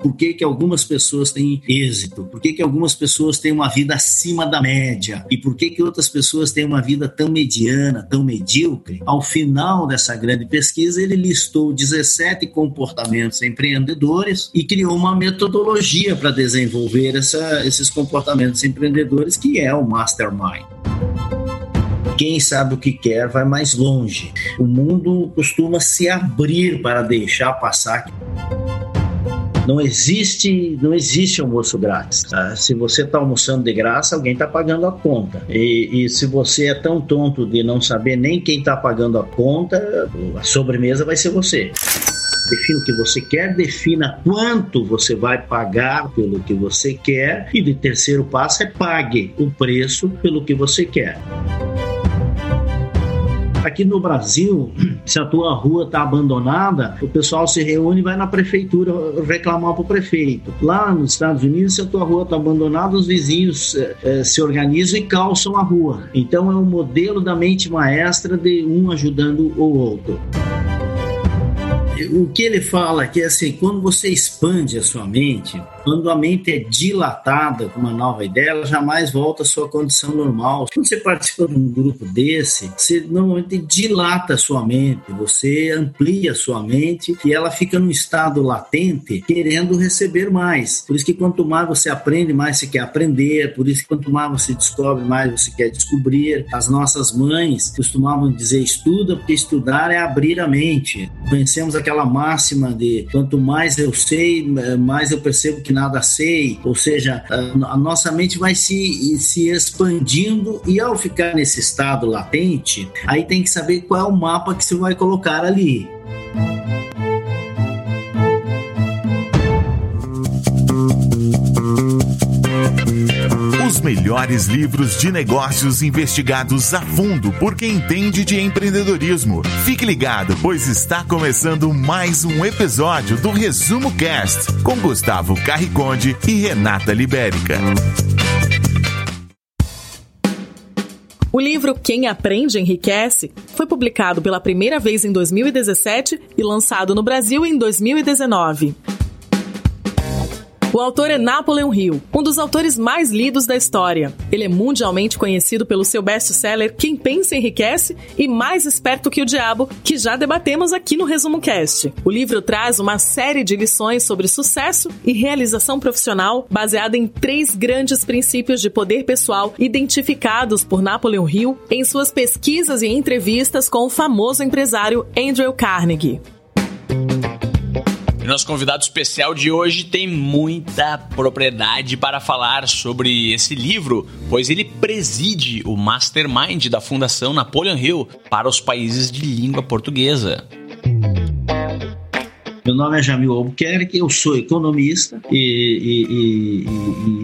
Por que, que algumas pessoas têm êxito? Por que, que algumas pessoas têm uma vida acima da média? E por que, que outras pessoas têm uma vida tão mediana, tão medíocre? Ao final dessa grande pesquisa, ele listou 17 comportamentos empreendedores e criou uma metodologia para desenvolver essa, esses comportamentos empreendedores, que é o Mastermind quem sabe o que quer vai mais longe. O mundo costuma se abrir para deixar passar. Não existe, não existe almoço grátis. Tá? Se você está almoçando de graça, alguém está pagando a conta. E, e, se você é tão tonto de não saber nem quem está pagando a conta, a sobremesa vai ser você. Defina o que você quer, defina quanto você vai pagar pelo que você quer, e de terceiro passo é pague o preço pelo que você quer. Aqui no Brasil, se a tua rua está abandonada, o pessoal se reúne e vai na prefeitura reclamar para o prefeito. Lá nos Estados Unidos, se a tua rua está abandonada, os vizinhos é, se organizam e calçam a rua. Então é um modelo da mente maestra de um ajudando o outro o que ele fala que é assim, quando você expande a sua mente, quando a mente é dilatada com uma nova ideia, ela jamais volta à sua condição normal. Quando você participa de um grupo desse, você normalmente dilata a sua mente, você amplia a sua mente e ela fica num estado latente, querendo receber mais. Por isso que quanto mais você aprende, mais você quer aprender. Por isso que quanto mais você descobre, mais você quer descobrir. As nossas mães costumavam dizer estuda, porque estudar é abrir a mente. Conhecemos aquela máxima de quanto mais eu sei, mais eu percebo que que nada sei, ou seja, a nossa mente vai se, se expandindo e ao ficar nesse estado latente, aí tem que saber qual é o mapa que você vai colocar ali. Melhores livros de negócios investigados a fundo por quem entende de empreendedorismo. Fique ligado, pois está começando mais um episódio do Resumo Cast com Gustavo Carriconde e Renata Libérica. O livro Quem Aprende Enriquece foi publicado pela primeira vez em 2017 e lançado no Brasil em 2019. O autor é Napoleon Hill, um dos autores mais lidos da história. Ele é mundialmente conhecido pelo seu best-seller Quem Pensa Enriquece e Mais Esperto que o Diabo, que já debatemos aqui no Resumo Cast. O livro traz uma série de lições sobre sucesso e realização profissional baseada em três grandes princípios de poder pessoal identificados por Napoleon Hill em suas pesquisas e entrevistas com o famoso empresário Andrew Carnegie nosso convidado especial de hoje tem muita propriedade para falar sobre esse livro, pois ele preside o Mastermind da Fundação Napoleon Hill para os países de língua portuguesa. Meu nome é Jamil Albuquerque, eu sou economista e,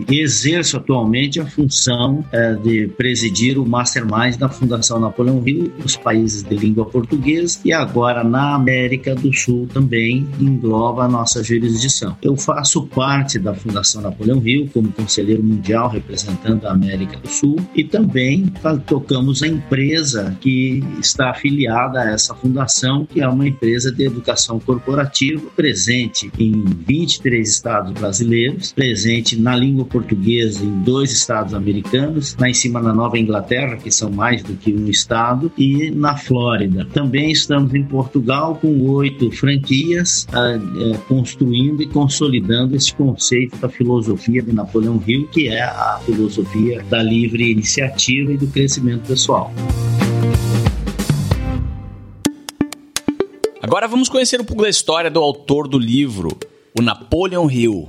e, e, e exerço atualmente a função é, de presidir o Mastermind da Fundação Napoleão Hill nos países de língua portuguesa e agora na América do Sul também engloba a nossa jurisdição. Eu faço parte da Fundação Napoleão Hill como conselheiro mundial representando a América do Sul e também tocamos a empresa que está afiliada a essa fundação, que é uma empresa de educação corporativa presente em 23 estados brasileiros, presente na língua portuguesa em dois estados americanos, lá em cima na Nova Inglaterra, que são mais do que um estado, e na Flórida. Também estamos em Portugal com oito franquias, uh, construindo e consolidando esse conceito da filosofia de Napoleão Hill, que é a filosofia da livre iniciativa e do crescimento pessoal. Agora vamos conhecer um pouco da história do autor do livro, o Napoleon Hill.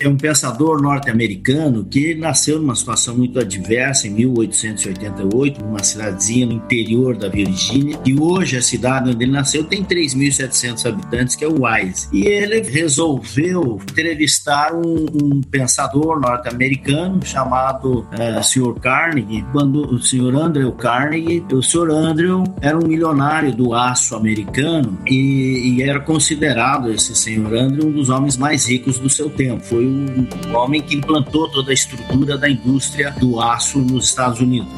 É um pensador norte-americano que nasceu numa situação muito adversa em 1888, numa cidadezinha no interior da Virgínia, e hoje a cidade onde ele nasceu tem 3.700 habitantes, que é o Wise. E ele resolveu entrevistar um, um pensador norte-americano chamado uh, Sr. Carnegie, quando o Sr. Andrew Carnegie, o Sr. Andrew era um milionário do aço americano e, e era considerado esse Sr. Andrew um dos homens mais ricos do seu tempo. Foi o homem que implantou toda a estrutura da indústria do aço nos Estados Unidos.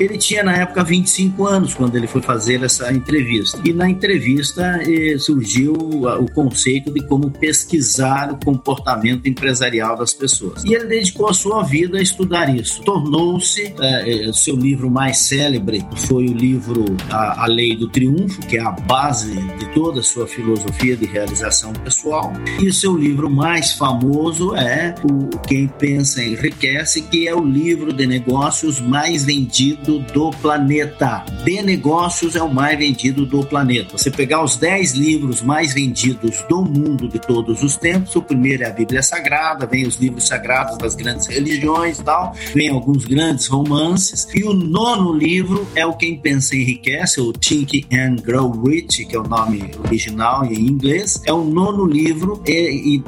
Ele tinha na época 25 anos quando ele foi fazer essa entrevista. E na entrevista eh, surgiu o conceito de como pesquisar o comportamento empresarial das pessoas. E ele dedicou a sua vida a estudar isso. Tornou-se eh, eh seu livro mais célebre foi o livro a, a Lei do Triunfo, que é a base de toda a sua filosofia de realização pessoal. E o seu livro mais famoso é o Quem Pensa Enriquece, que é o livro de negócios mais vendido vendido do planeta. De negócios é o mais vendido do planeta. Você pegar os 10 livros mais vendidos do mundo de todos os tempos, o primeiro é a Bíblia Sagrada, vem os livros sagrados das grandes religiões e tal, vem alguns grandes romances, e o nono livro é o Quem Pensa Enriquece, o Think and Grow Rich, que é o nome original em inglês, é o nono livro,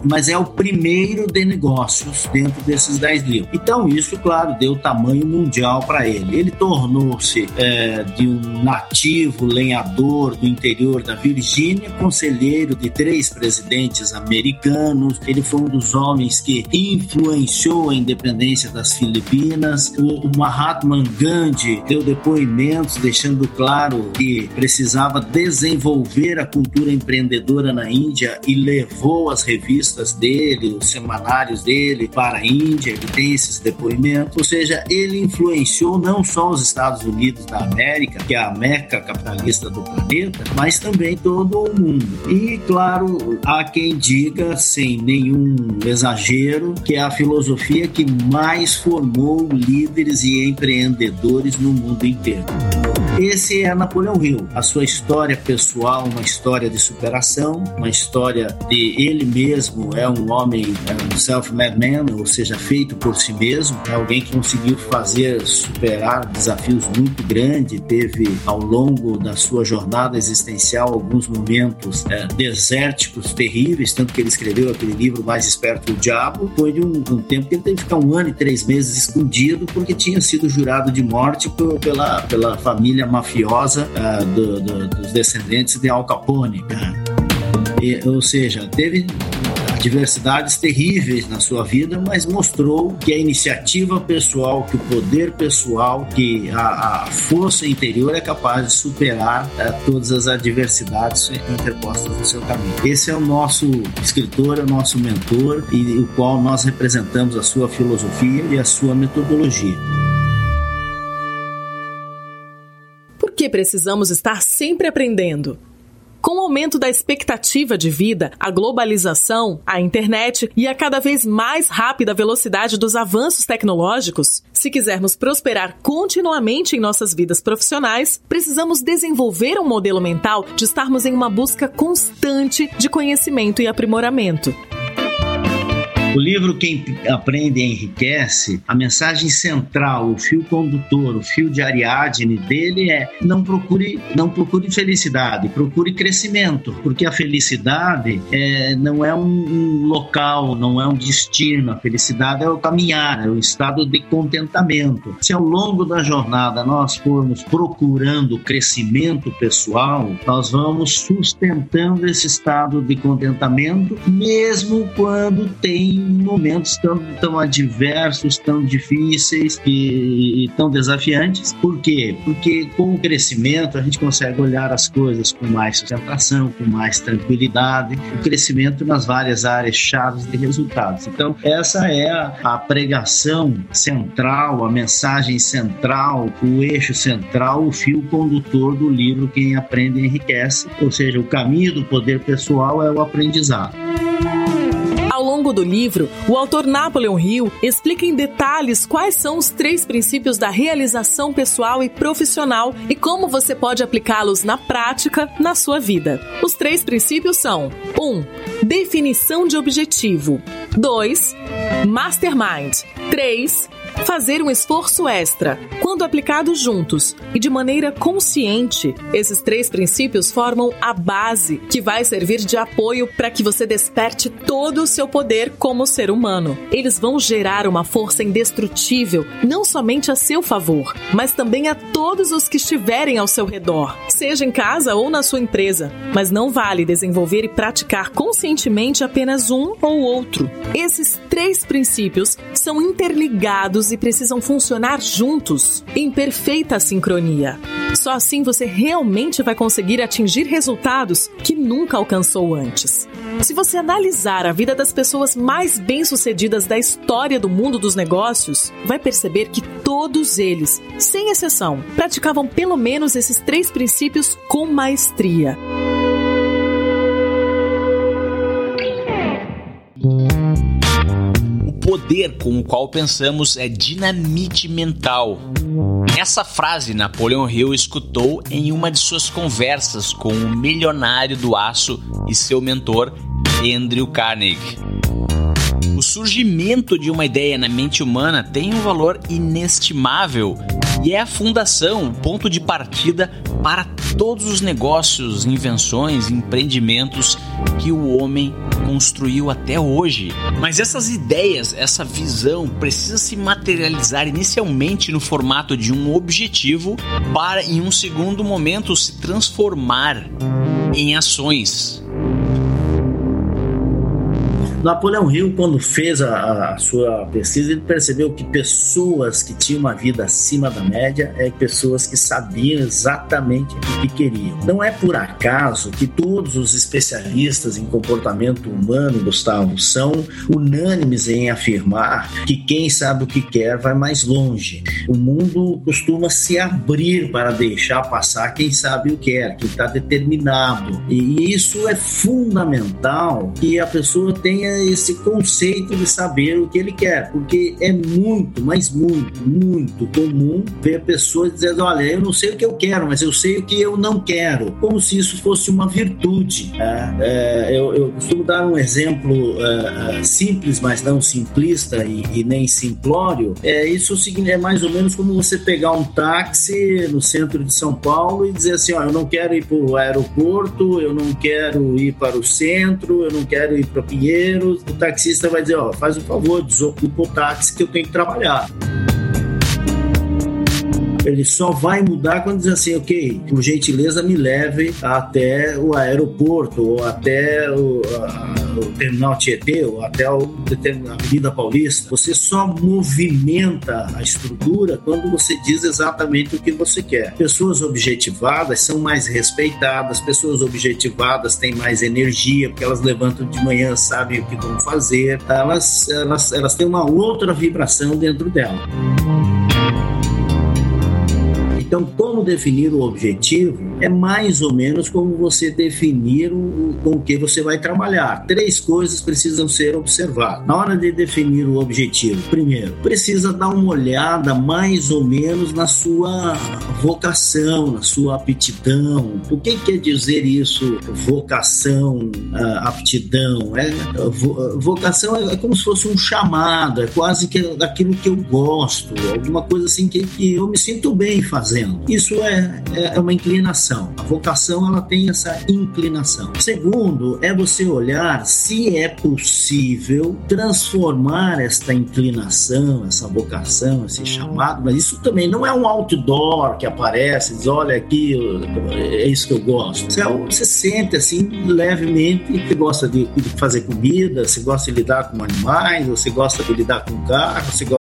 mas é o primeiro de negócios dentro desses 10 livros. Então isso, claro, deu tamanho mundial para ele. Ele tornou-se é, de um nativo lenhador do interior da Virgínia, conselheiro de três presidentes americanos. Ele foi um dos homens que influenciou a independência das Filipinas. O, o Mahatma Gandhi deu depoimentos deixando claro que precisava desenvolver a cultura empreendedora na Índia e levou as revistas dele, os semanários dele para a Índia. Ele tem esses depoimentos. Ou seja, ele influenciou não só os Estados Unidos da América, que é a meca capitalista do planeta, mas também todo o mundo. E, claro, há quem diga, sem nenhum exagero, que é a filosofia que mais formou líderes e empreendedores no mundo inteiro. Esse é Napoleão Hill. A sua história pessoal, uma história de superação, uma história de ele mesmo é um homem, é um self-made man, ou seja, feito por si mesmo, é alguém que conseguiu fazer superar desafios muito grandes, teve ao longo da sua jornada existencial alguns momentos é, desérticos terríveis, tanto que ele escreveu aquele livro Mais Esperto do Diabo. Foi de um, um, tempo que ele teve que ficar um ano e três meses escondido porque tinha sido jurado de morte pela, pela família mafiosa uh, do, do, dos descendentes de Al Capone. E, ou seja, teve adversidades terríveis na sua vida, mas mostrou que a iniciativa pessoal, que o poder pessoal, que a, a força interior é capaz de superar uh, todas as adversidades interpostas no seu caminho. Esse é o nosso escritor, é o nosso mentor e o qual nós representamos a sua filosofia e a sua metodologia. que precisamos estar sempre aprendendo? Com o aumento da expectativa de vida, a globalização, a internet e a cada vez mais rápida velocidade dos avanços tecnológicos, se quisermos prosperar continuamente em nossas vidas profissionais, precisamos desenvolver um modelo mental de estarmos em uma busca constante de conhecimento e aprimoramento. O livro Quem Aprende Enriquece, a mensagem central, o fio condutor, o fio de Ariadne dele é não procure, não procure felicidade, procure crescimento, porque a felicidade é, não é um, um local, não é um destino, a felicidade é o caminhar, é o estado de contentamento. Se ao longo da jornada nós formos procurando crescimento pessoal, nós vamos sustentando esse estado de contentamento, mesmo quando tem momentos tão, tão adversos, tão difíceis e, e tão desafiantes. Por quê? Porque com o crescimento a gente consegue olhar as coisas com mais sustentação, com mais tranquilidade, o crescimento nas várias áreas chaves de resultados. Então, essa é a, a pregação central, a mensagem central, o eixo central, o fio condutor do livro Quem Aprende Enriquece, ou seja, o caminho do poder pessoal é o aprendizado longo do livro, o autor Napoleon Hill explica em detalhes quais são os três princípios da realização pessoal e profissional e como você pode aplicá-los na prática na sua vida. Os três princípios são: 1. Um, definição de objetivo. 2. Mastermind. 3 Fazer um esforço extra, quando aplicados juntos e de maneira consciente, esses três princípios formam a base que vai servir de apoio para que você desperte todo o seu poder como ser humano. Eles vão gerar uma força indestrutível, não somente a seu favor, mas também a todos os que estiverem ao seu redor, seja em casa ou na sua empresa. Mas não vale desenvolver e praticar conscientemente apenas um ou outro. Esses três princípios são interligados e precisam funcionar juntos, em perfeita sincronia. Só assim você realmente vai conseguir atingir resultados que nunca alcançou antes. Se você analisar a vida das pessoas mais bem-sucedidas da história do mundo dos negócios, vai perceber que todos eles, sem exceção, praticavam pelo menos esses três princípios com maestria. Poder com o qual pensamos é dinamite mental. Essa frase Napoleon Hill escutou em uma de suas conversas com o milionário do aço e seu mentor Andrew Carnegie. O surgimento de uma ideia na mente humana tem um valor inestimável e é a fundação, o ponto de partida para todos os negócios, invenções, empreendimentos que o homem construiu até hoje. Mas essas ideias, essa visão precisa se materializar inicialmente no formato de um objetivo para em um segundo momento se transformar em ações. Napoleão Hill, quando fez a, a, sua pesquisa, ele percebeu que pessoas que tinham uma vida acima da média é pessoas que sabiam exatamente o que queriam. Não é por acaso que todos os especialistas em comportamento humano, Gustavo, são unânimes em afirmar que quem sabe o que quer vai mais longe. O mundo costuma se abrir para deixar passar quem sabe o que quer, quem está determinado. E isso é fundamental que a pessoa tenha esse conceito de saber o que ele quer, porque é muito, mas muito, muito comum ver pessoas dizendo: olha, eu não sei o que eu quero, mas eu sei o que eu não quero, como se isso fosse uma virtude. É, é, eu, eu, costumo dar um exemplo é, é simples, mas não simplista e, e, nem simplório. É, isso é mais ou menos como você pegar um táxi no centro de São Paulo e dizer assim: ó, eu não quero ir para o aeroporto, eu não quero ir para o centro, eu não quero ir para Pinheiro o taxista vai dizer, ó, faz um favor, desocupa o táxi que eu tenho que trabalhar. Ele só vai mudar quando diz assim, ok, por gentileza me leve até o aeroporto ou até o, a, o terminal Tietê ou até o, a Avenida Paulista. Você só movimenta a estrutura quando você diz exatamente o que você quer. Pessoas objetivadas são mais respeitadas, pessoas objetivadas têm mais energia, porque elas levantam de manhã, sabem o que vão fazer, elas, elas, elas têm uma outra vibração dentro dela. Então, como definir o objetivo é mais ou menos como você definir o, com o que você vai trabalhar. Três coisas precisam ser observadas. Na hora de definir o objetivo, primeiro, precisa dar uma olhada mais ou menos na sua vocação, na sua aptidão. O que quer dizer isso? Vocação, aptidão. É, vocação é, como se fosse um chamado, é quase que aquilo que eu gosto, alguma coisa assim que, que eu me sinto bem fazendo fazendo. Isso é, é, é uma inclinação. A vocação ela tem essa inclinação. Segundo, é você olhar se é possível transformar esta inclinação, essa vocação, esse chamado, mas isso também não é um outdoor que aparece, diz, olha aqui, é isso que eu gosto. Você, você sente assim levemente que gosta de, de fazer comida, você gosta de lidar com animais, você gosta de lidar com carro, você gosta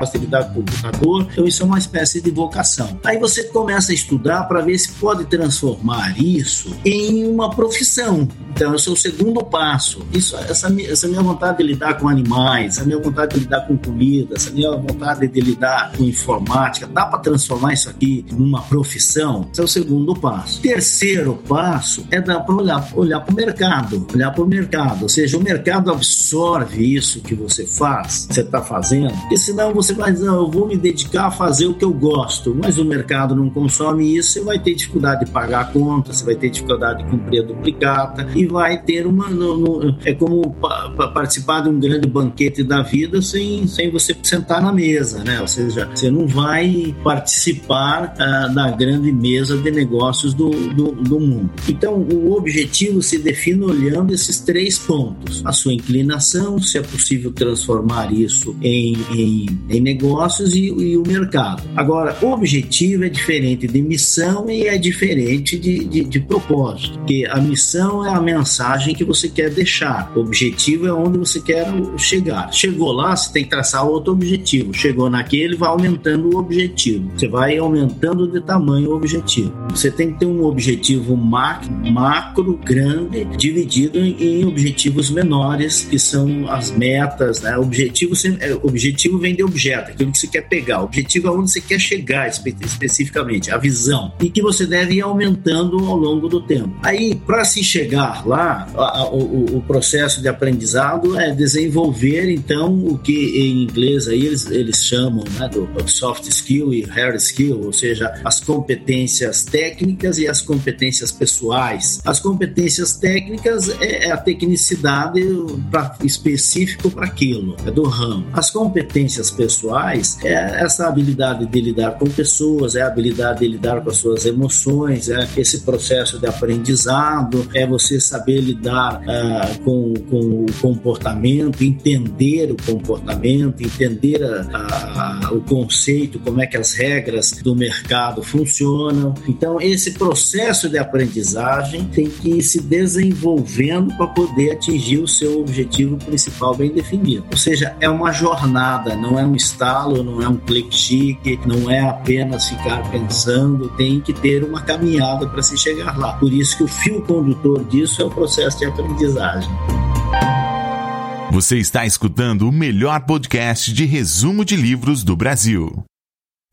Facilidade com o computador, então isso é uma espécie de vocação. Aí você começa a estudar para ver se pode transformar isso em uma profissão. Então, esse é o segundo passo. Isso, essa, essa minha vontade de lidar com animais, essa minha vontade de lidar com comida, essa minha vontade de lidar com informática, dá para transformar isso aqui numa profissão? Esse é o segundo passo. Terceiro passo é dar para olhar, olhar para o mercado, olhar para o mercado, ou seja, o mercado absorve isso que você faz, você está fazendo, porque senão você vai dizer, eu vou me dedicar a fazer o que eu gosto, mas o mercado não consome isso, você vai ter dificuldade de pagar a conta, você vai ter dificuldade de cumprir a duplicata e vai ter uma. No, no, é como participar de um grande banquete da vida sem, sem você sentar na mesa, né? Ou seja, você não vai participar uh, da grande mesa de negócios do, do, do mundo. Então, o objetivo se define olhando esses três pontos: a sua inclinação, se é possível transformar isso em, em, em negócios e, e, o mercado. Agora, objetivo é diferente de missão e é diferente de, de, de propósito, porque a missão é a mensagem que você quer deixar, o objetivo é onde você quer chegar. Chegou lá, você tem que traçar outro objetivo. Chegou naquele, vai aumentando o objetivo. Você vai aumentando de tamanho o objetivo. Você tem que ter um objetivo macro, grande, dividido em objetivos menores, que são as metas. Né? Objetivo, é, objetivo vem de objeto, aquilo que você quer pegar. O objetivo é onde você quer chegar espe especificamente, a visão. E que você deve ir aumentando ao longo do tempo. Aí, para se chegar lá, a, a, o, o, processo de aprendizado é desenvolver, então, o que em inglês aí eles, eles chamam né, do soft skill e hard skill, ou seja, as competências técnicas e as competências pessoais. As competências técnicas é, é a tecnicidade pra, específico para aquilo, é do ramo. As competências pessoais é essa habilidade de lidar com pessoas, é a habilidade de lidar com as suas emoções, é esse processo de aprendizado, é você saber lidar uh, com, com o comportamento, entender o comportamento, entender a, a, o conceito, como é que as regras do mercado funcionam. Então, esse processo de aprendizagem tem que ir se desenvolvendo para poder atingir o seu objetivo principal bem definido. Ou seja, é uma jornada, não é um estalo, não é um clique chique, não é apenas ficar pensando, tem que ter uma caminhada para se chegar lá. Por isso que o fio condutor disso é o processo de aprendizagem. Você está escutando o melhor podcast de resumo de livros do Brasil.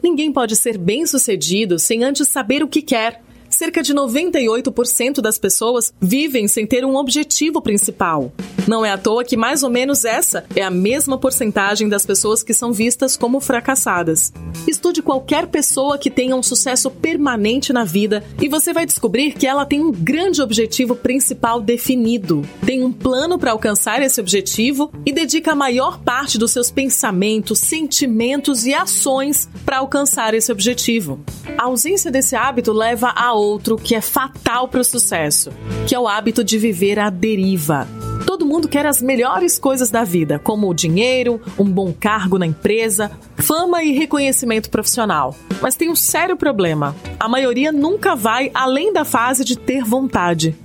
Ninguém pode ser bem-sucedido sem antes saber o que quer cerca de 98% das pessoas vivem sem ter um objetivo principal. Não é à toa que mais ou menos essa é a mesma porcentagem das pessoas que são vistas como fracassadas. Estude qualquer pessoa que tenha um sucesso permanente na vida e você vai descobrir que ela tem um grande objetivo principal definido, tem um plano para alcançar esse objetivo e dedica a maior parte dos seus pensamentos, sentimentos e ações para alcançar esse objetivo. A ausência desse hábito leva a outro que é fatal para o sucesso, que é o hábito de viver à deriva. Todo mundo quer as melhores coisas da vida, como o dinheiro, um bom cargo na empresa, fama e reconhecimento profissional. Mas tem um sério problema: a maioria nunca vai além da fase de ter vontade.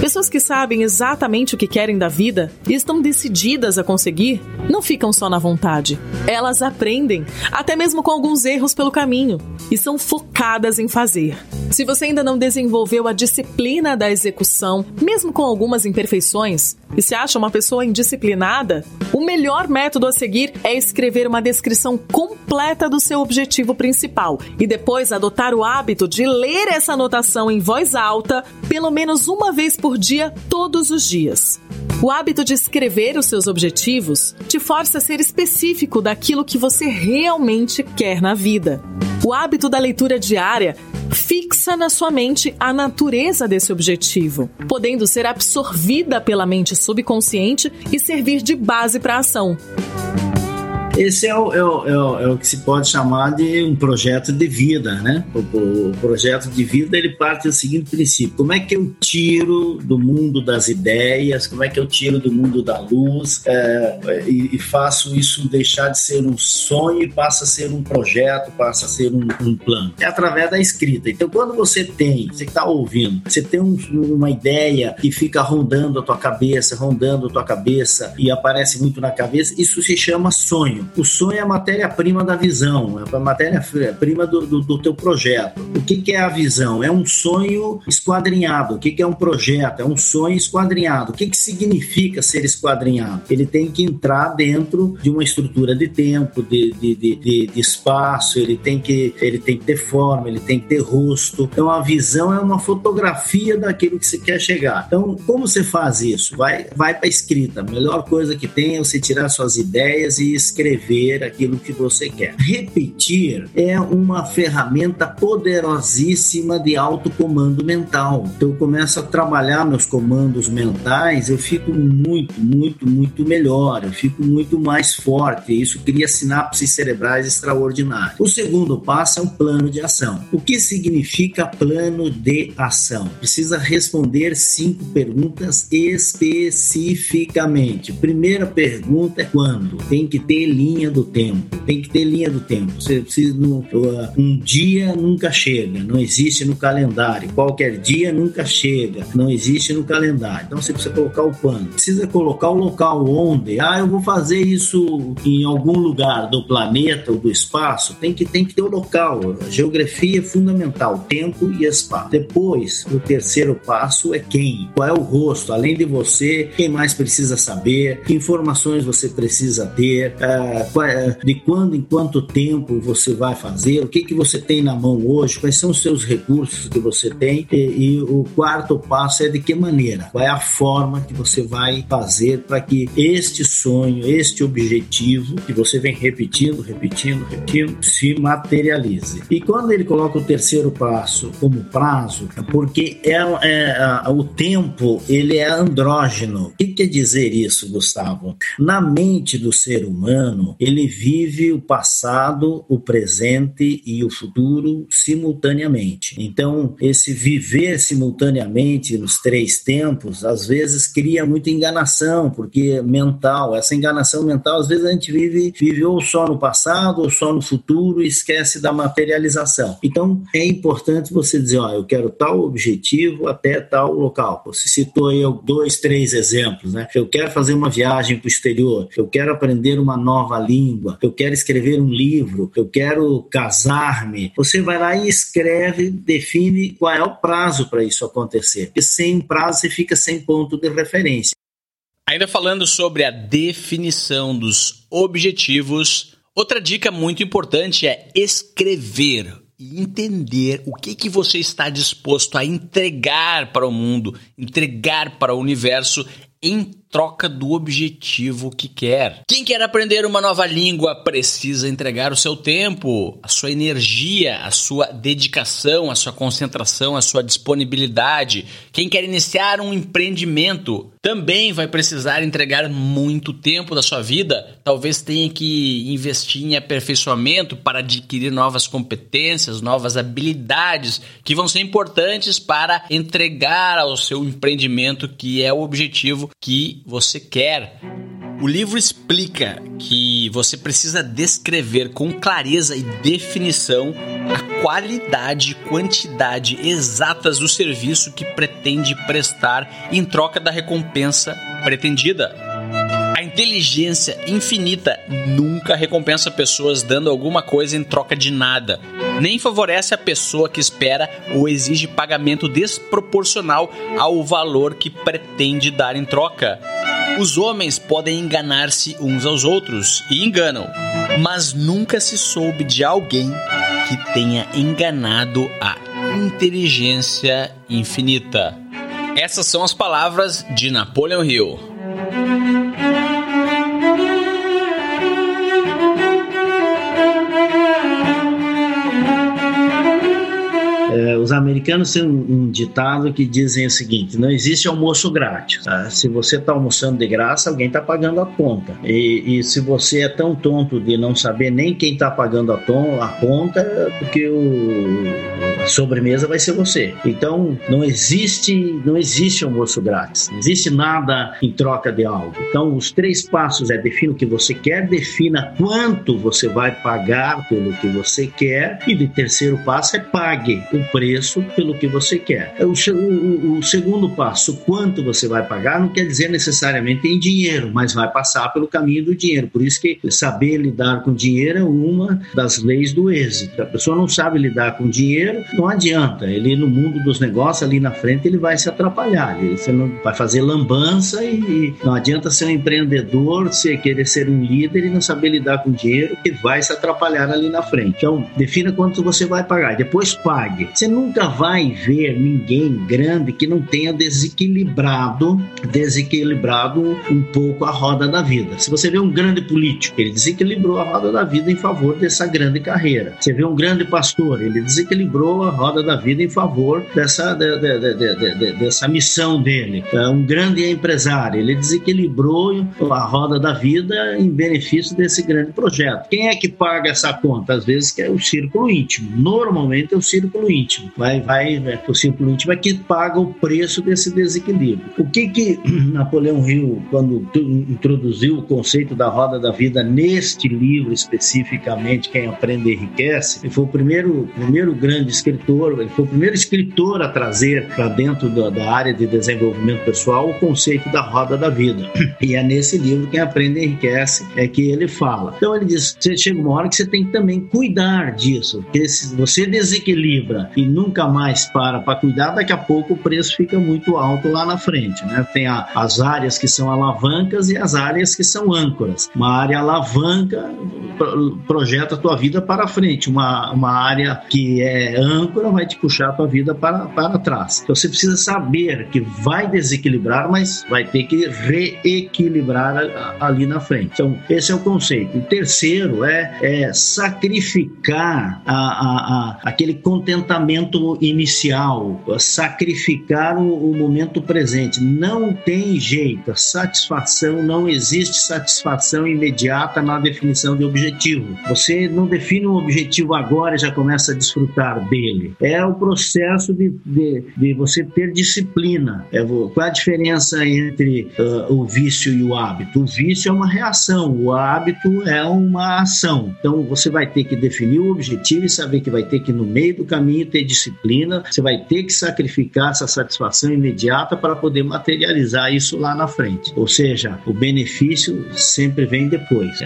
Pessoas que sabem exatamente o que querem da vida e estão decididas a conseguir, não ficam só na vontade. Elas aprendem, até mesmo com alguns erros pelo caminho, e são focadas em fazer. Se você ainda não desenvolveu a disciplina da execução, mesmo com algumas imperfeições, e se acha uma pessoa indisciplinada, o melhor método a seguir é escrever uma descrição completa do seu objetivo principal e depois adotar o hábito de ler essa anotação em voz alta pelo menos uma vez por dia, todos os dias. O hábito de escrever os seus objetivos te força a ser específico daquilo que você realmente quer na vida. O hábito da leitura diária fixa na sua mente a natureza desse objetivo, podendo ser absorvida pela mente subconsciente e servir de base para a ação. Esse é o, é o, é o, é o que se pode chamar de um projeto de vida, né? O, o, projeto de vida ele parte do seguinte princípio: como é que eu tiro do mundo das ideias, como é que eu tiro do mundo da luz é, e, e, faço isso deixar de ser um sonho e passa a ser um projeto, passa a ser um, um plano? É através da escrita. Então, quando você tem, você está ouvindo, você tem um, uma ideia que fica rondando a tua cabeça, rondando a tua cabeça e aparece muito na cabeça, isso se chama sonho. O sonho é a matéria-prima da visão, é a matéria-prima do, do, do, teu projeto. O que, que, é a visão? É um sonho esquadrinhado. O que, que é um projeto? É um sonho esquadrinhado. O que, que significa ser esquadrinhado? Ele tem que entrar dentro de uma estrutura de tempo, de, de, de, de, espaço, ele tem, que, ele tem que ter forma, ele tem que ter rosto. Então a visão é uma fotografia daquilo que você quer chegar. Então, como você faz isso? Vai, vai para escrita. A melhor coisa que tem é você tirar suas ideias e escrever aquilo que você quer. Repetir é uma ferramenta poderosíssima de autocomando mental. Então, eu começo a trabalhar meus comandos mentais, eu fico muito, muito, muito melhor, eu fico muito mais forte. Isso cria sinapses cerebrais extraordinárias. O segundo passo é um plano de ação. O que significa plano de ação? Precisa responder cinco perguntas especificamente. Primeira pergunta é quando? Tem que ter linha do tempo. Tem que ter linha do tempo. Você precisa um dia nunca chega, não existe no calendário. Qualquer dia nunca chega, não existe no calendário. Então você precisa colocar o quando. Precisa colocar o local onde. Ah, eu vou fazer isso em algum lugar do planeta ou do espaço. Tem que tem que ter o local. A geografia é fundamental, tempo e espaço. Depois, o terceiro passo é quem? Qual é o rosto? Além de você, quem mais precisa saber? Que informações você precisa ter? Uh, de quando em quanto tempo você vai fazer? O que que você tem na mão hoje? Quais são os seus recursos que você tem? E, e o quarto passo é de que maneira? Qual é a forma que você vai fazer para que este sonho, este objetivo que você vem repetindo, repetindo, repetindo, se materialize? E quando ele coloca o terceiro passo como prazo, é porque é, é, o tempo ele é andrógeno. O que quer dizer isso, Gustavo? Na mente do ser humano, ele vive o passado, o presente e o futuro simultaneamente. Então, esse viver simultaneamente nos três tempos, às vezes cria muita enganação, porque mental, essa enganação mental, às vezes a gente vive, vive ou só no passado ou só no futuro e esquece da materialização. Então, é importante você dizer, ó, eu quero tal objetivo até tal local. Você citou aí dois, três exemplos, né? Eu quero fazer uma viagem para o exterior, eu quero aprender uma nova língua, eu quero escrever um livro, eu quero casar-me. Você vai lá e escreve, define qual é o prazo para isso acontecer. Porque sem prazo você fica sem ponto de referência. Ainda falando sobre a definição dos objetivos, outra dica muito importante é escrever e entender o que, que você está disposto a entregar para o mundo, entregar para o universo em troca do objetivo que quer. Quem quer aprender uma nova língua precisa entregar o seu tempo, a sua energia, a sua dedicação, a sua concentração, a sua disponibilidade. Quem quer iniciar um empreendimento também vai precisar entregar muito tempo da sua vida. Talvez tenha que investir em aperfeiçoamento para adquirir novas competências, novas habilidades que vão ser importantes para entregar ao seu empreendimento que é o objetivo que você quer. O livro explica que você precisa descrever com clareza e definição a qualidade e quantidade exatas do serviço que pretende prestar em troca da recompensa pretendida. Inteligência infinita nunca recompensa pessoas dando alguma coisa em troca de nada, nem favorece a pessoa que espera ou exige pagamento desproporcional ao valor que pretende dar em troca. Os homens podem enganar-se uns aos outros e enganam, mas nunca se soube de alguém que tenha enganado a inteligência infinita. Essas são as palavras de Napoleon Hill. Os americanos têm um, ditado que dizem o seguinte: não existe almoço grátis. Tá? Se você está almoçando de graça, alguém está pagando a conta. E, e, se você é tão tonto de não saber nem quem está pagando a, tom, a conta, é porque o, sobremesa vai ser você. Então não existe, não existe almoço grátis. Não existe nada em troca de algo. Então os três passos é defina o que você quer, defina quanto você vai pagar pelo que você quer e de terceiro passo é pague o preço pelo que você quer. O, o, o segundo passo, quanto você vai pagar, não quer dizer necessariamente em dinheiro, mas vai passar pelo caminho do dinheiro. Por isso que saber lidar com dinheiro é uma das leis do êxito. A pessoa não sabe lidar com dinheiro, não adianta. Ele no mundo dos negócios ali na frente ele vai se atrapalhar. Ele, você não vai fazer lambança e, não adianta ser um empreendedor, se querer ser um líder e não saber lidar com dinheiro, que vai se atrapalhar ali na frente. Então defina quanto você vai pagar. Depois pague. Você nunca vai ver ninguém grande que não tenha desequilibrado, desequilibrado um pouco a roda da vida. Se você vê um grande político, ele desequilibrou a roda da vida em favor dessa grande carreira. Você vê um grande pastor, ele desequilibrou a roda da vida em favor dessa, de, de, de, dessa missão dele. É um grande empresário, ele desequilibrou a roda da vida em benefício desse grande projeto. Quem é que paga essa conta? Às vezes é o círculo íntimo. Normalmente é o círculo íntimo. Vai, vai, né? o círculo íntimo é que paga o preço desse desequilíbrio. O que que Napoleão Hill, quando introduziu o conceito da roda da vida neste livro especificamente, Quem Aprende Enriquece, foi o primeiro, primeiro grande escritor, ele foi o primeiro escritor a trazer para dentro da, da, área de desenvolvimento pessoal o conceito da roda da vida. E é nesse livro, Quem Aprende Enriquece, é que ele fala. Então ele diz, você chega uma hora que você tem que também cuidar disso, porque se você desequilibra e nunca mais para para cuidar, daqui a pouco o preço fica muito alto lá na frente, né? Tem a, as áreas que são alavancas e as áreas que são âncoras. Uma área alavanca projeta a tua vida para frente, uma, uma área que é âncora vai te puxar a tua vida para, para trás. Então você precisa saber que vai desequilibrar, mas vai ter que reequilibrar ali na frente. Então esse é o conceito. O terceiro é, é sacrificar a, a, a, aquele contentamento inicial, sacrificar o, o momento presente. Não tem jeito, satisfação, não existe satisfação imediata na definição de objetivo. Você não define um objetivo agora e já começa a desfrutar dele. É o processo de, de, de você ter disciplina. É, qual é a diferença entre uh, o vício e o hábito? O vício é uma reação, o hábito é uma ação. Então você vai ter que definir o objetivo e saber que vai ter que, no meio do caminho, ter disciplina, você vai ter que sacrificar essa satisfação imediata para poder materializar isso lá na frente. Ou seja, o benefício sempre vem depois.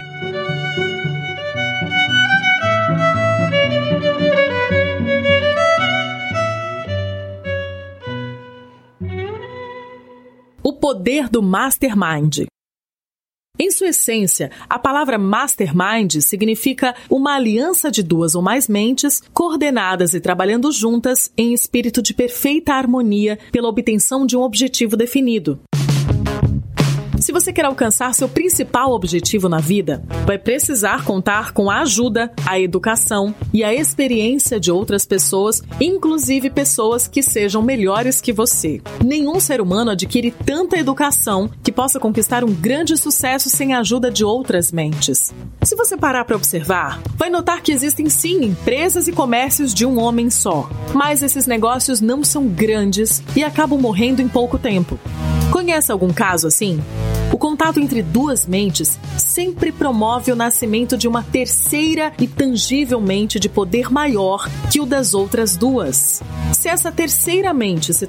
Poder do mastermind. Em sua essência, a palavra mastermind significa uma aliança de duas ou mais mentes coordenadas e trabalhando juntas em espírito de perfeita harmonia pela obtenção de um objetivo definido. Se você quer alcançar seu principal objetivo na vida, vai precisar contar com a ajuda, a educação e a experiência de outras pessoas, inclusive pessoas que sejam melhores que você. Nenhum ser humano adquire tanta educação que possa conquistar um grande sucesso sem a ajuda de outras mentes. Se você parar para observar, vai notar que existem sim empresas e comércios de um homem só, mas esses negócios não são grandes e acabam morrendo em pouco tempo. Conhece algum caso assim? O contato entre duas mentes sempre promove o nascimento de uma terceira e tangível mente de poder maior que o das outras duas. Se essa terceira mente se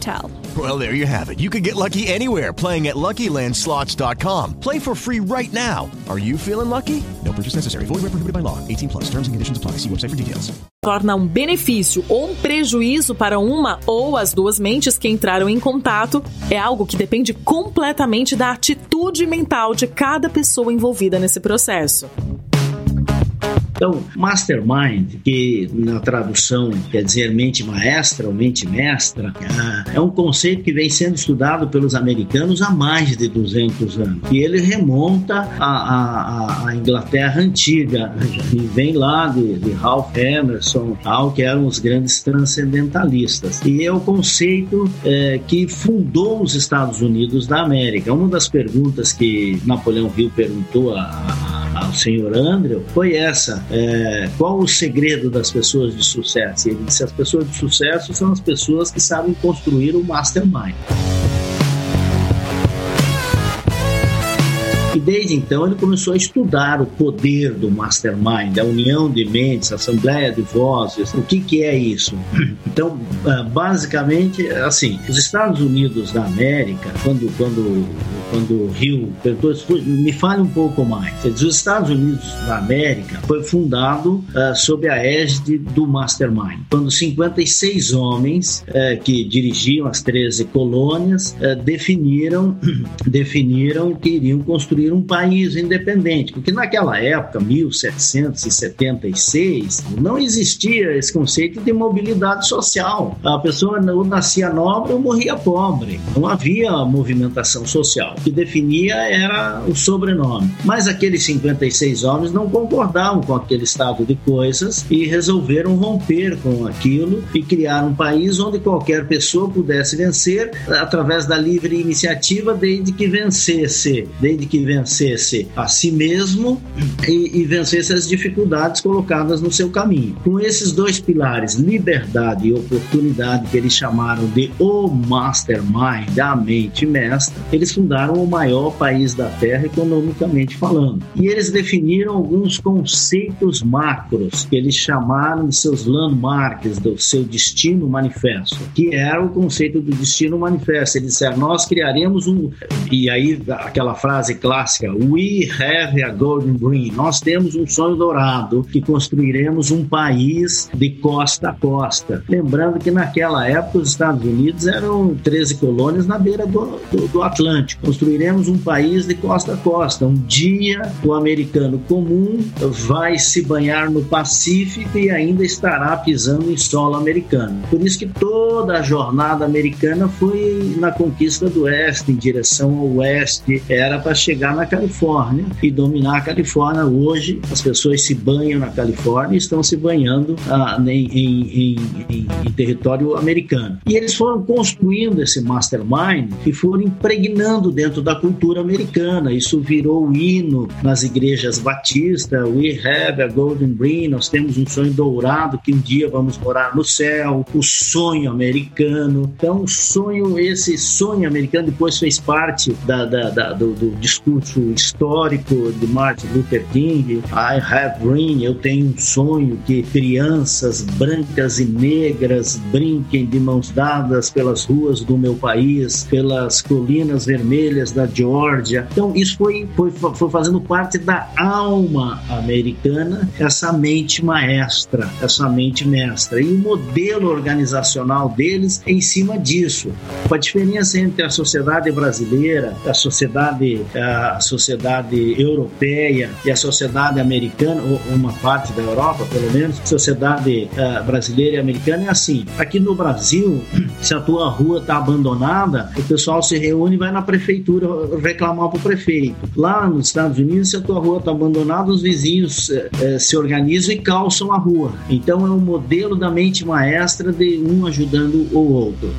and tell. Well, there you have it. You can get lucky anywhere playing at LuckyLandSlots.com. Play for free right now. Are you feeling lucky? No purchase necessary. Void where prohibited by law. 18 plus. Terms and conditions apply. See website for details. Torna um benefício ou um prejuízo para uma ou as duas mentes que entraram em contato é algo que depende completamente da atitude mental de cada pessoa envolvida nesse processo. Então, mastermind, que na tradução quer dizer mente maestra ou mente mestra, é um conceito que vem sendo estudado pelos americanos há mais de 200 anos. E ele remonta à, à, à Inglaterra antiga e vem lá de, de Ralph Emerson, tal, que eram os grandes transcendentalistas. E é o conceito é, que fundou os Estados Unidos da América. Uma das perguntas que Napoleão Hill perguntou a, a, ao senhor Andrew foi essa é, qual o segredo das pessoas de sucesso? Ele disse: as pessoas de sucesso são as pessoas que sabem construir o mastermind. E desde então ele começou a estudar o poder do mastermind, a união de mentes, a assembleia de vozes. O que, que é isso? Então, basicamente, assim, os Estados Unidos da América, quando quando quando o Rio perguntou, me fale um pouco mais. Diz, os Estados Unidos da América foi fundado uh, sob a égide do mastermind, quando 56 homens uh, que dirigiam as 13 colônias uh, definiram definiram que iriam construir construir um país independente, porque naquela época, 1776, não existia esse conceito de mobilidade social. A pessoa ou nascia nobre ou morria pobre. Não havia movimentação social. O que definia era o sobrenome. Mas aqueles 56 homens não concordavam com aquele estado de coisas e resolveram romper com aquilo e criar um país onde qualquer pessoa pudesse vencer através da livre iniciativa, desde que vencesse, desde que vencesse a si mesmo e, e vencesse as dificuldades colocadas no seu caminho. Com esses dois pilares, liberdade e oportunidade, que eles chamaram de o mastermind, a mente mestra, eles fundaram o maior país da Terra economicamente falando. E eles definiram alguns conceitos macros que eles chamaram de seus landmarks, do seu destino manifesto, que era o conceito do destino manifesto. Eles disseram: nós criaremos um. E aí, aquela frase clássica: We have a golden dream. Nós temos um sonho dourado que construiremos um país de costa a costa. Lembrando que naquela época os Estados Unidos eram 13 colônias na beira do, do, do Atlântico. Construiremos um país de costa a costa. Um dia o americano comum vai se banhar no Pacífico e ainda estará pisando em solo americano. Por isso que toda a jornada americana foi na conquista do oeste, em direção ao oeste, era para chegar na Califórnia e dominar a Califórnia. Hoje as pessoas se banham na Califórnia e estão se banhando ah, em, em, em, em, território americano. E eles foram construindo esse mastermind e foram impregnando dentro da cultura americana. Isso virou o hino nas igrejas batistas. We have a golden dream. Nós temos um sonho dourado que um dia vamos morar no céu. O sonho americano. Então, sonho, esse sonho americano depois fez parte da, da, da, do, do discurso histórico de Martin Luther King. I have dream. Eu tenho um sonho que crianças brancas e negras brinquem de mãos dadas pelas ruas do meu país, pelas colinas vermelhas da Geórgia. Então, isso foi, foi, foi fazendo parte da alma americana, essa mente maestra, essa mente mestra. E o modelo organizacional deles é em cima disso. A diferença entre a sociedade brasileira, a sociedade, a sociedade europeia e a sociedade americana, ou uma parte da Europa, pelo menos, sociedade uh, brasileira e americana é assim. Aqui no Brasil, se a tua rua está abandonada, o pessoal se reúne e vai na prefeitura reclamar para o prefeito. Lá nos Estados Unidos, se a tua rua está abandonada, os vizinhos uh, se organizam e calçam a rua. Então é um modelo da mente maestra de um ajudando o outro.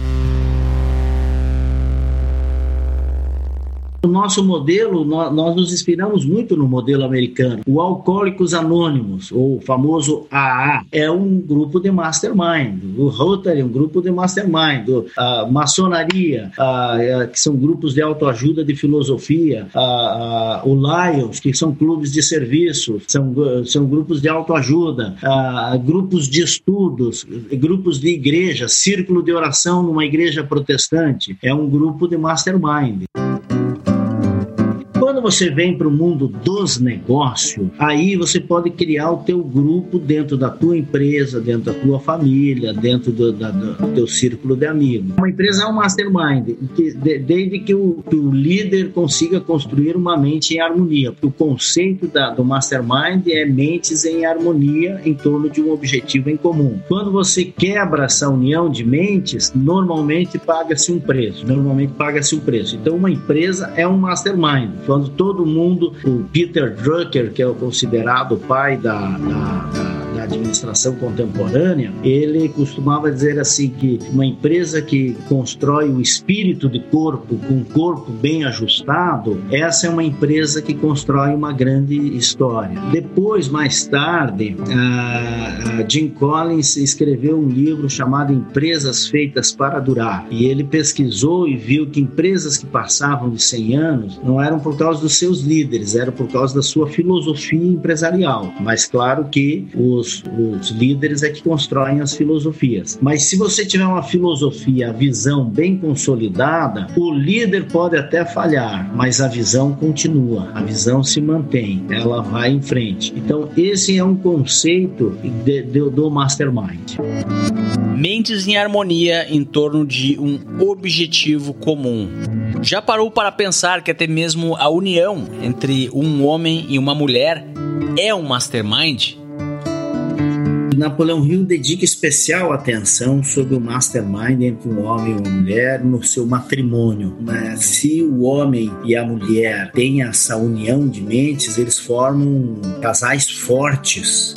O nosso modelo, nós, nos inspiramos muito no modelo americano. O Alcoólicos Anônimos, ou o famoso AA, é um grupo de mastermind. O Rotary é um grupo de mastermind. A maçonaria, a, a, que são grupos de autoajuda de filosofia. A, o Lions, que são clubes de serviço, são, são grupos de autoajuda. grupos de estudos, grupos de igreja, círculo de oração numa igreja protestante. É um grupo de mastermind. Quando você vem para o mundo dos negócios, aí você pode criar o teu grupo dentro da tua empresa, dentro da tua família, dentro do, da, do teu círculo de amigos. Uma empresa é um mastermind, que, de, desde que o, que o, líder consiga construir uma mente em harmonia. O conceito da, do mastermind é mentes em harmonia em torno de um objetivo em comum. Quando você quebra essa união de mentes, normalmente paga-se um preço. Normalmente paga-se um preço. Então, uma empresa é um mastermind. Quando quando todo mundo, o Peter Drucker, que é o considerado pai da, da, da administração contemporânea, ele costumava dizer assim que uma empresa que constrói o espírito de corpo com um corpo bem ajustado, essa é uma empresa que constrói uma grande história. Depois, mais tarde, Jim Collins escreveu um livro chamado Empresas Feitas para Durar, e ele pesquisou e viu que empresas que passavam de 100 anos não eram por causa dos seus líderes, era por causa da sua filosofia empresarial. Mas claro que os os, líderes é que constroem as filosofias. Mas se você tiver uma filosofia, a visão bem consolidada, o líder pode até falhar, mas a visão continua, a visão se mantém, ela vai em frente. Então, esse é um conceito de, de, do mastermind. Mentes em harmonia em torno de um objetivo comum. Já parou para pensar que até mesmo a união entre um homem e uma mulher é um mastermind? Napoleão Hill dedica especial atenção sobre o mastermind entre um homem e uma mulher no seu matrimônio. Né? Se o homem e a mulher têm essa união de mentes, eles formam casais fortes,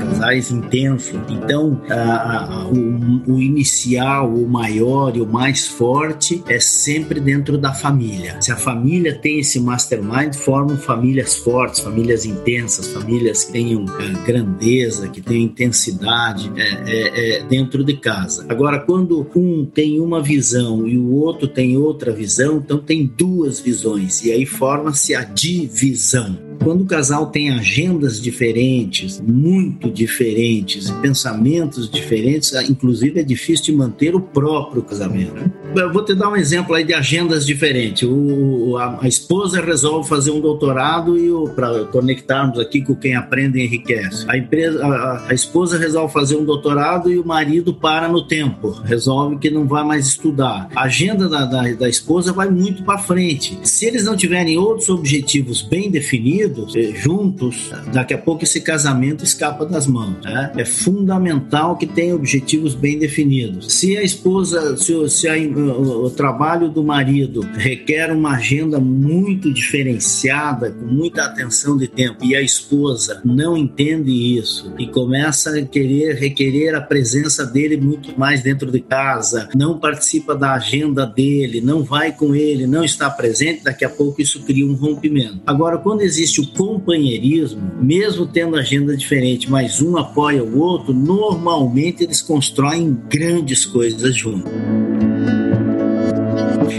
casais intensos. Então, a, a, o, o inicial, o maior e o mais forte é sempre dentro da família. Se a família tem esse mastermind, formam famílias fortes, famílias intensas, famílias que tenham é, grandeza, que tenham intensidade intensidade é, é, é, dentro de casa. Agora, quando um tem uma visão e o outro tem outra visão, então tem duas visões e aí forma-se a divisão. Quando o casal tem agendas diferentes, muito diferentes, pensamentos diferentes, inclusive é difícil de manter o próprio casamento. Eu vou te dar um exemplo aí de agendas diferentes. O, a, a esposa resolve fazer um doutorado e para conectarmos aqui com quem aprende enriquece. A empresa, a, a esposa resolve fazer um doutorado e o marido para no tempo, resolve que não vai mais estudar. A agenda da, da, da esposa vai muito para frente. Se eles não tiverem outros objetivos bem definidos unidos, eh, juntos, daqui a pouco esse casamento escapa das mãos. Né? É fundamental que tenha objetivos bem definidos. Se a esposa, se, se a, o, o trabalho do marido requer uma agenda muito diferenciada, com muita atenção de tempo, e a esposa não entende isso e começa a querer requerer a presença dele muito mais dentro de casa, não participa da agenda dele, não vai com ele, não está presente, daqui a pouco isso cria um rompimento. Agora, quando existe existe o companheirismo, mesmo tendo agenda diferente, mas um apoia o outro, normalmente eles constroem grandes coisas juntos.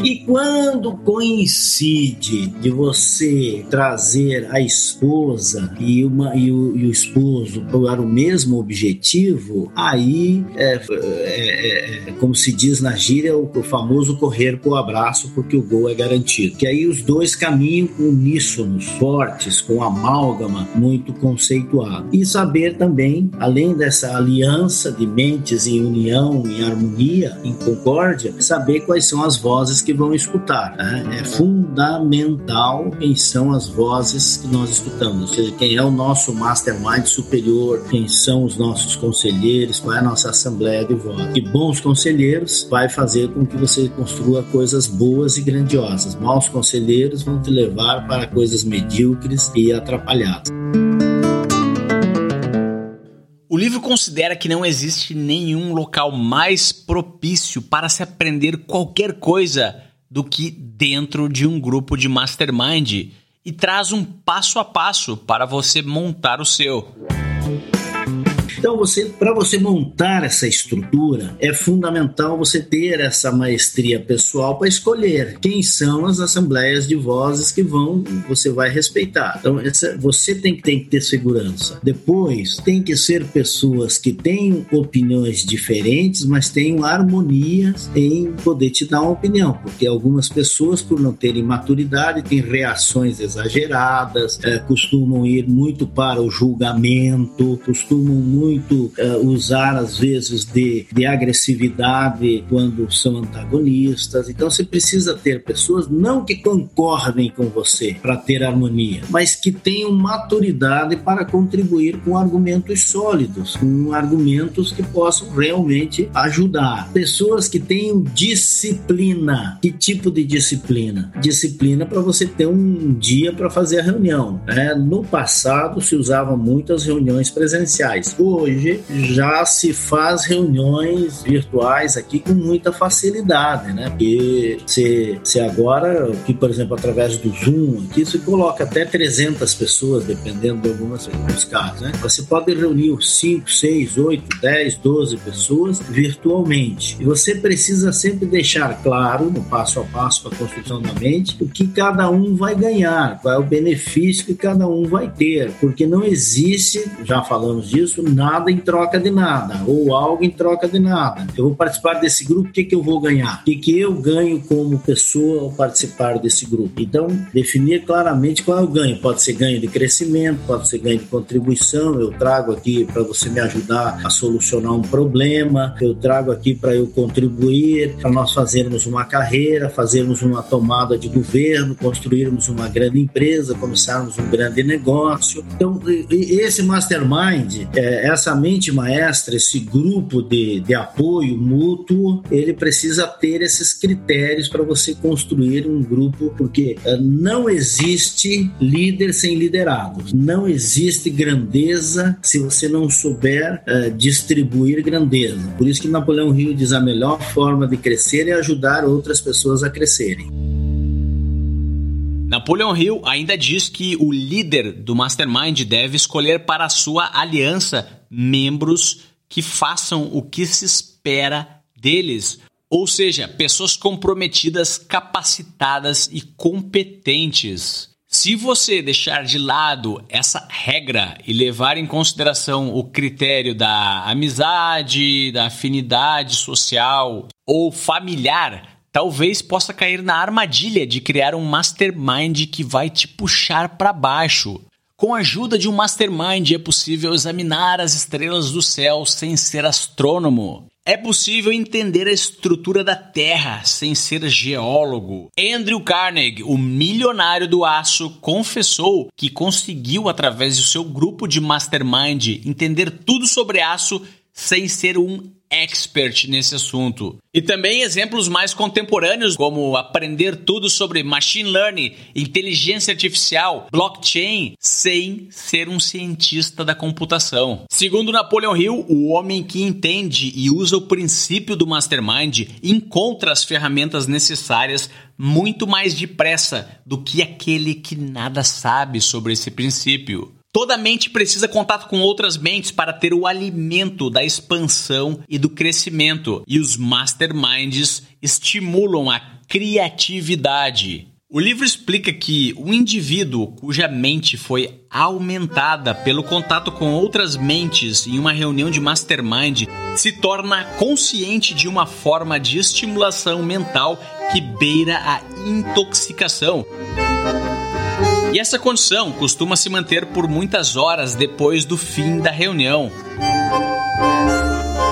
E quando coincide de você trazer a esposa e, uma, e, o, e o esposo para o mesmo objetivo, aí é, é, é, é, como se diz na gíria, o, o famoso correr para o abraço, porque o gol é garantido. Que aí os dois caminham uníssonos, fortes, com amálgama muito conceituado. E saber também, além dessa aliança de mentes em união, em harmonia, em concórdia, saber quais são as vozes que que vão escutar. Né? É fundamental quem são as vozes que nós escutamos, ou seja, quem é o nosso mastermind superior, quem são os nossos conselheiros, qual é a nossa assembleia de voz. E bons conselheiros vai fazer com que você construa coisas boas e grandiosas. Maus conselheiros vão te levar para coisas medíocres e atrapalhadas. O livro considera que não existe nenhum local mais propício para se aprender qualquer coisa do que dentro de um grupo de mastermind e traz um passo a passo para você montar o seu. Então, você, para você montar essa estrutura, é fundamental você ter essa maestria pessoal para escolher quem são as assembleias de vozes que vão, você vai respeitar. Então, essa, você tem, tem que ter segurança. Depois, tem que ser pessoas que têm opiniões diferentes, mas tenham harmonias em poder te dar uma opinião, porque algumas pessoas, por não terem maturidade, têm reações exageradas, é, costumam ir muito para o julgamento, costumam muito muito uh, usar, às vezes, de, de agressividade quando são antagonistas. Então, você precisa ter pessoas não que concordem com você para ter harmonia, mas que tenham maturidade para contribuir com argumentos sólidos, com argumentos que possam realmente ajudar. Pessoas que tenham disciplina. Que tipo de disciplina? Disciplina para você ter um dia para fazer a reunião. Né? No passado se usavam muitas reuniões presenciais já se faz reuniões virtuais aqui com muita facilidade, né? Porque se, se agora, aqui, por exemplo, através do Zoom, aqui se coloca até 300 pessoas, dependendo de algumas, alguns casos, né? Você pode reunir 5, 6, 8, 10, 12 pessoas virtualmente. E você precisa sempre deixar claro, no passo a passo para a construção da mente, o que cada um vai ganhar, qual é o benefício que cada um vai ter, porque não existe, já falamos disso, nada em troca de nada, ou algo em troca de nada. Eu vou participar desse grupo, o que, que eu vou ganhar? O que, que eu ganho como pessoa ao participar desse grupo? Então, definir claramente qual é o ganho. Pode ser ganho de crescimento, pode ser ganho de contribuição. Eu trago aqui para você me ajudar a solucionar um problema, eu trago aqui para eu contribuir, para nós fazermos uma carreira, fazermos uma tomada de governo, construirmos uma grande empresa, começarmos um grande negócio. Então, esse mastermind, é, essa mente maestra, esse grupo de, de apoio mútuo, ele precisa ter esses critérios para você construir um grupo, porque uh, não existe líder sem liderado, não existe grandeza se você não souber uh, distribuir grandeza. Por isso que Napoleão Hill diz a melhor forma de crescer é ajudar outras pessoas a crescerem. Napoleon Hill ainda diz que o líder do Mastermind deve escolher para sua aliança membros que façam o que se espera deles, ou seja, pessoas comprometidas, capacitadas e competentes. Se você deixar de lado essa regra e levar em consideração o critério da amizade, da afinidade social ou familiar, talvez possa cair na armadilha de criar um mastermind que vai te puxar para baixo. Com a ajuda de um mastermind é possível examinar as estrelas do céu sem ser astrônomo. É possível entender a estrutura da Terra sem ser geólogo. Andrew Carnegie, o milionário do aço, confessou que conseguiu, através do seu grupo de mastermind, entender tudo sobre aço sem ser um expert nesse assunto. E também exemplos mais contemporâneos, como aprender tudo sobre machine learning, inteligência artificial, blockchain, sem ser um cientista da computação. Segundo Napoleon Hill, o homem que entende e usa o princípio do mastermind encontra as ferramentas necessárias muito mais depressa do que aquele que nada sabe sobre esse princípio. Toda mente precisa contato com outras mentes para ter o alimento da expansão e do crescimento, e os masterminds estimulam a criatividade. O livro explica que o indivíduo cuja mente foi aumentada pelo contato com outras mentes em uma reunião de mastermind se torna consciente de uma forma de estimulação mental que beira a intoxicação. E essa condição costuma se manter por muitas horas depois do fim da reunião.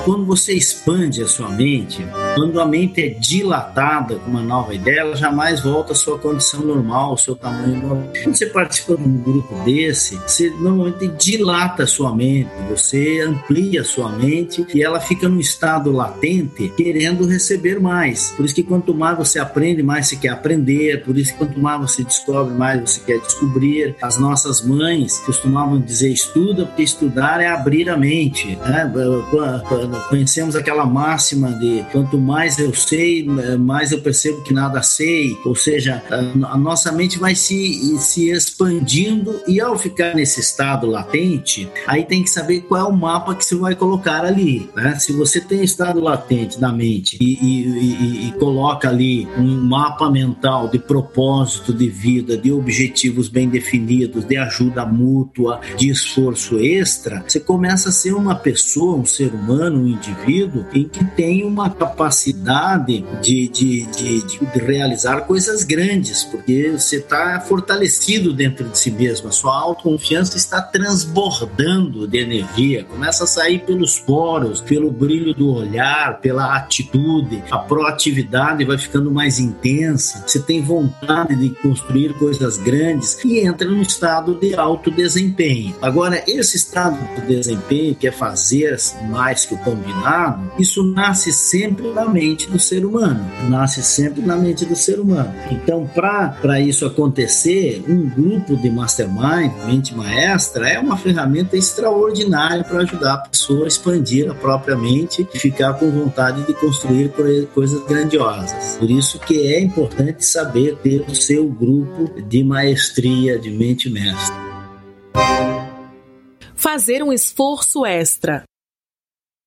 Quando você expande a sua mente, quando a mente é dilatada com uma nova ideia, ela jamais volta à sua condição normal, ao seu tamanho normal. Quando você participa de um grupo desse, você normalmente dilata a sua mente, você amplia a sua mente e ela fica num estado latente, querendo receber mais. Por isso que quanto mais você aprende, mais você quer aprender. Por isso que quanto mais você descobre, mais você quer descobrir. As nossas mães costumavam dizer: estuda, porque estudar é abrir a mente. Né? conhecemos aquela máxima de quanto mais eu sei, mais eu percebo que nada sei, ou seja, a, nossa mente vai se, se expandindo e ao ficar nesse estado latente, aí tem que saber qual é o mapa que você vai colocar ali. Né? Se você tem estado latente na mente e, e, e, e coloca ali um mapa mental de propósito de vida, de objetivos bem definidos, de ajuda mútua, de esforço extra, você começa a ser uma pessoa, um ser humano, um indivíduo em que tem uma capacidade de, de, de, de realizar coisas grandes, porque você está fortalecido dentro de si mesmo, a sua autoconfiança está transbordando de energia, começa a sair pelos poros, pelo brilho do olhar, pela atitude, a proatividade vai ficando mais intensa, você tem vontade de construir coisas grandes e entra num estado de alto desempenho. Agora, esse estado de desempenho, que é fazer mais que o combinado, isso nasce sempre na mente do ser humano, nasce sempre na mente do ser humano. Então, para isso acontecer, um grupo de mastermind, mente maestra, é uma ferramenta extraordinária para ajudar a pessoa a expandir a própria mente e ficar com vontade de construir coisas grandiosas. Por isso que é importante saber ter o seu grupo de maestria, de mente mestra. Fazer um esforço extra.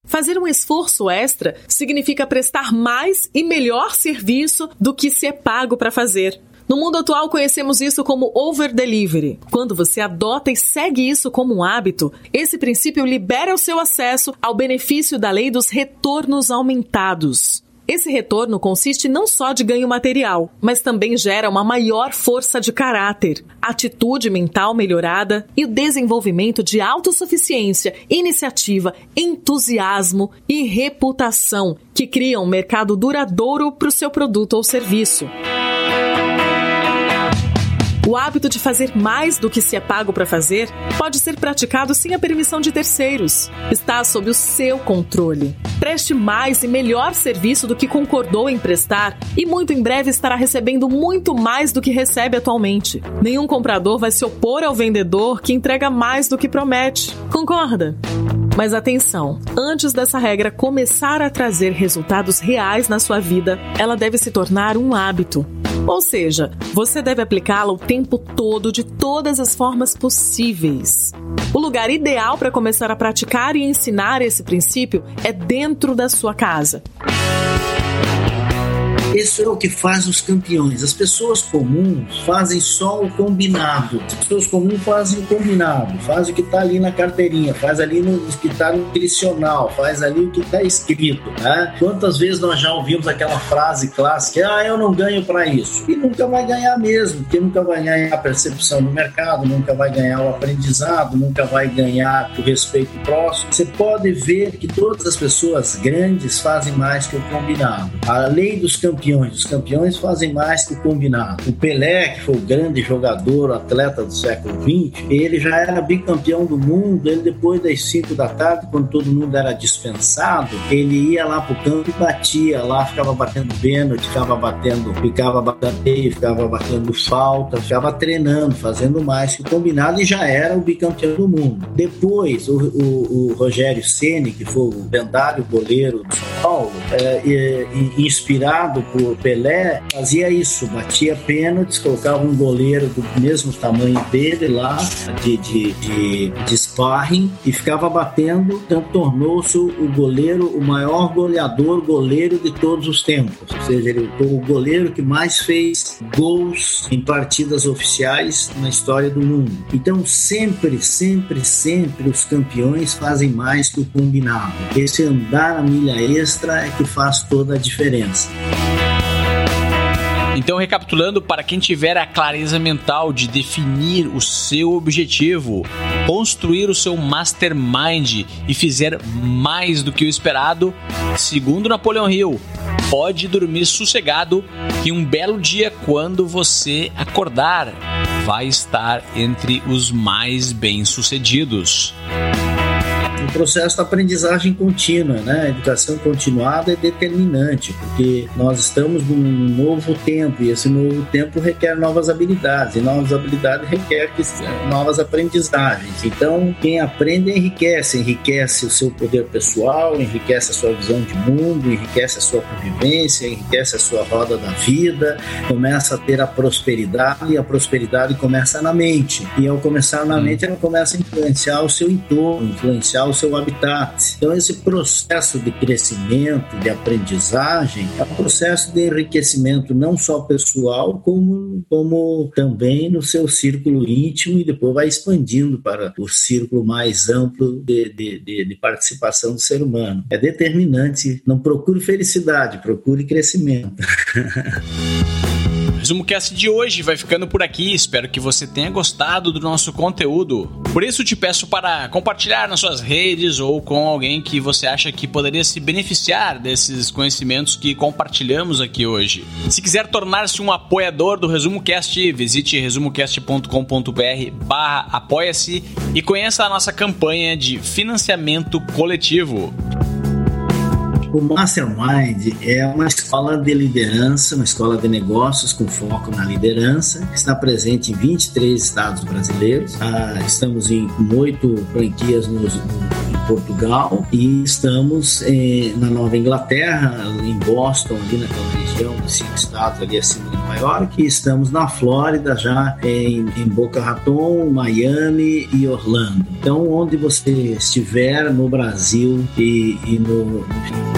Fazer um esforço extra significa prestar mais e melhor serviço do que se é pago para fazer. No mundo atual, conhecemos isso como over delivery. Quando você adota e segue isso como um hábito, esse princípio libera o seu acesso ao benefício da lei dos retornos aumentados. Esse retorno consiste não só de ganho material, mas também gera uma maior força de caráter, atitude mental melhorada e o desenvolvimento de autossuficiência, iniciativa, entusiasmo e reputação, que criam um mercado duradouro para o seu produto ou serviço. O hábito de fazer mais do que se é pago para fazer pode ser praticado sem a permissão de terceiros. Está sob o seu controle. Preste mais e melhor serviço do que concordou em prestar e muito em breve estará recebendo muito mais do que recebe atualmente. Nenhum comprador vai se opor ao vendedor que entrega mais do que promete. Concorda? Mas atenção, antes dessa regra começar a trazer resultados reais na sua vida, ela deve se tornar um hábito. Ou seja, você deve aplicá-la o tempo todo de todas as formas possíveis. O lugar ideal para começar a praticar e ensinar esse princípio é dentro da sua casa. Isso é o que faz os campeões. As pessoas comuns fazem só o combinado. As pessoas comuns fazem o combinado, fazem o que está ali na carteirinha, faz ali no que está nutricional, faz ali o que está escrito. Né? Quantas vezes nós já ouvimos aquela frase clássica: ah, eu não ganho para isso. E nunca vai ganhar mesmo, porque nunca vai ganhar a percepção do mercado, nunca vai ganhar o aprendizado, nunca vai ganhar o respeito próximo. Você pode ver que todas as pessoas grandes fazem mais que o combinado. A lei dos campeões campeões. Os campeões fazem mais que combinado. O Pelé, que foi o grande jogador, atleta do século XX, ele já era bicampeão do mundo. Ele, depois das 5 da tarde, quando todo mundo era dispensado, ele ia lá pro campo e batia lá, ficava batendo pênalti, ficava batendo, ficava batendo, ficava batendo falta, ficava treinando, fazendo mais que combinado e já era o bicampeão do mundo. Depois, o, o, o Rogério Ceni, que foi o lendário goleiro do São Paulo, é, é, inspirado por Pelé fazia isso, batia pênaltis, colocava um goleiro do mesmo tamanho dele lá, de, de, de, de sparring, e ficava batendo, então tornou-se o goleiro, o maior goleador goleiro de todos os tempos. Ou seja, ele foi o goleiro que mais fez gols em partidas oficiais na história do mundo. Então, sempre, sempre, sempre os campeões fazem mais que o combinado. Esse andar a milha extra é que faz toda a diferença. Então, recapitulando, para quem tiver a clareza mental de definir o seu objetivo, construir o seu mastermind e fizer mais do que o esperado, segundo Napoleão Hill, pode dormir sossegado que um belo dia, quando você acordar, vai estar entre os mais bem-sucedidos processo da aprendizagem contínua, né? A educação continuada é determinante, porque nós estamos num novo tempo e esse novo tempo requer novas habilidades e novas habilidades requer novas aprendizagens. Então, quem aprende enriquece, enriquece o seu poder pessoal, enriquece a sua visão de mundo, enriquece a sua convivência, enriquece a sua roda da vida, começa a ter a prosperidade e a prosperidade começa na mente. E ao começar na hum. mente, ela começa a influenciar o seu entorno, influenciar o seu habitat. Então, esse processo de crescimento, de aprendizagem, é um processo de enriquecimento não só pessoal, como, como também no seu círculo íntimo e depois vai expandindo para o círculo mais amplo de, de, de, de participação do ser humano. É determinante. Não procure felicidade, procure crescimento. resumo cast de hoje vai ficando por aqui. Espero que você tenha gostado do nosso conteúdo. Por isso te peço para compartilhar nas suas redes ou com alguém que você acha que poderia se beneficiar desses conhecimentos que compartilhamos aqui hoje. Se quiser tornar-se um apoiador do Resumo Cast, visite resumocast.com.br/barra apoia-se e conheça a nossa campanha de financiamento coletivo. O Mastermind é uma escola de liderança, uma escola de negócios com foco na liderança, está presente em 23 estados brasileiros. Ah, estamos em oito franquias nos, em Portugal e estamos eh, na Nova Inglaterra, em Boston, ali naquela região, cinco estados ali acima de Nova York, estamos na Flórida já em, em Boca Raton, Miami e Orlando. Então, onde você estiver no Brasil e, e no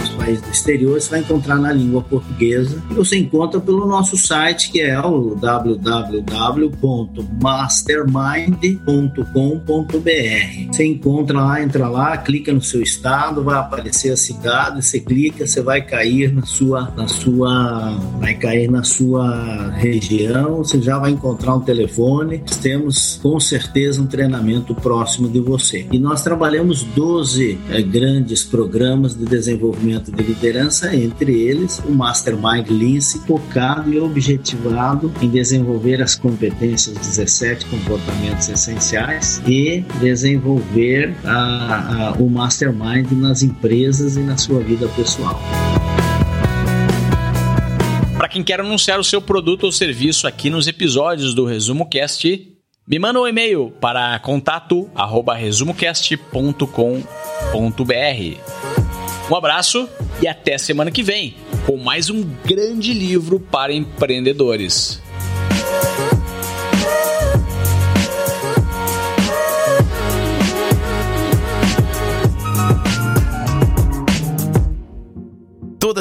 nos países do exterior, você vai encontrar na língua portuguesa. E você encontra pelo nosso site, que é o www.mastermind.com.br. Você encontra lá, entra lá, clica no seu estado, vai aparecer a cidade, você clica, você vai cair na sua, na sua, vai cair na sua região, você já vai encontrar um telefone. Temos com certeza um treinamento próximo de você. E nós trabalhamos 12 é, grandes programas de desenvolvimento desenvolvimento de liderança, entre eles o Mastermind Lince, focado e objetivado em desenvolver as competências 17 comportamentos essenciais e desenvolver a, a, o Mastermind nas empresas e na sua vida pessoal. Para quem quer anunciar o seu produto ou serviço aqui nos episódios do Resumo Cast, me manda um e-mail para contato@resumocast.com.br. Um abraço e até semana que vem com mais um grande livro para empreendedores.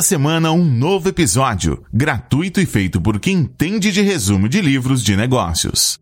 Toda semana um novo episódio, gratuito e feito por quem entende de resumo de livros de negócios.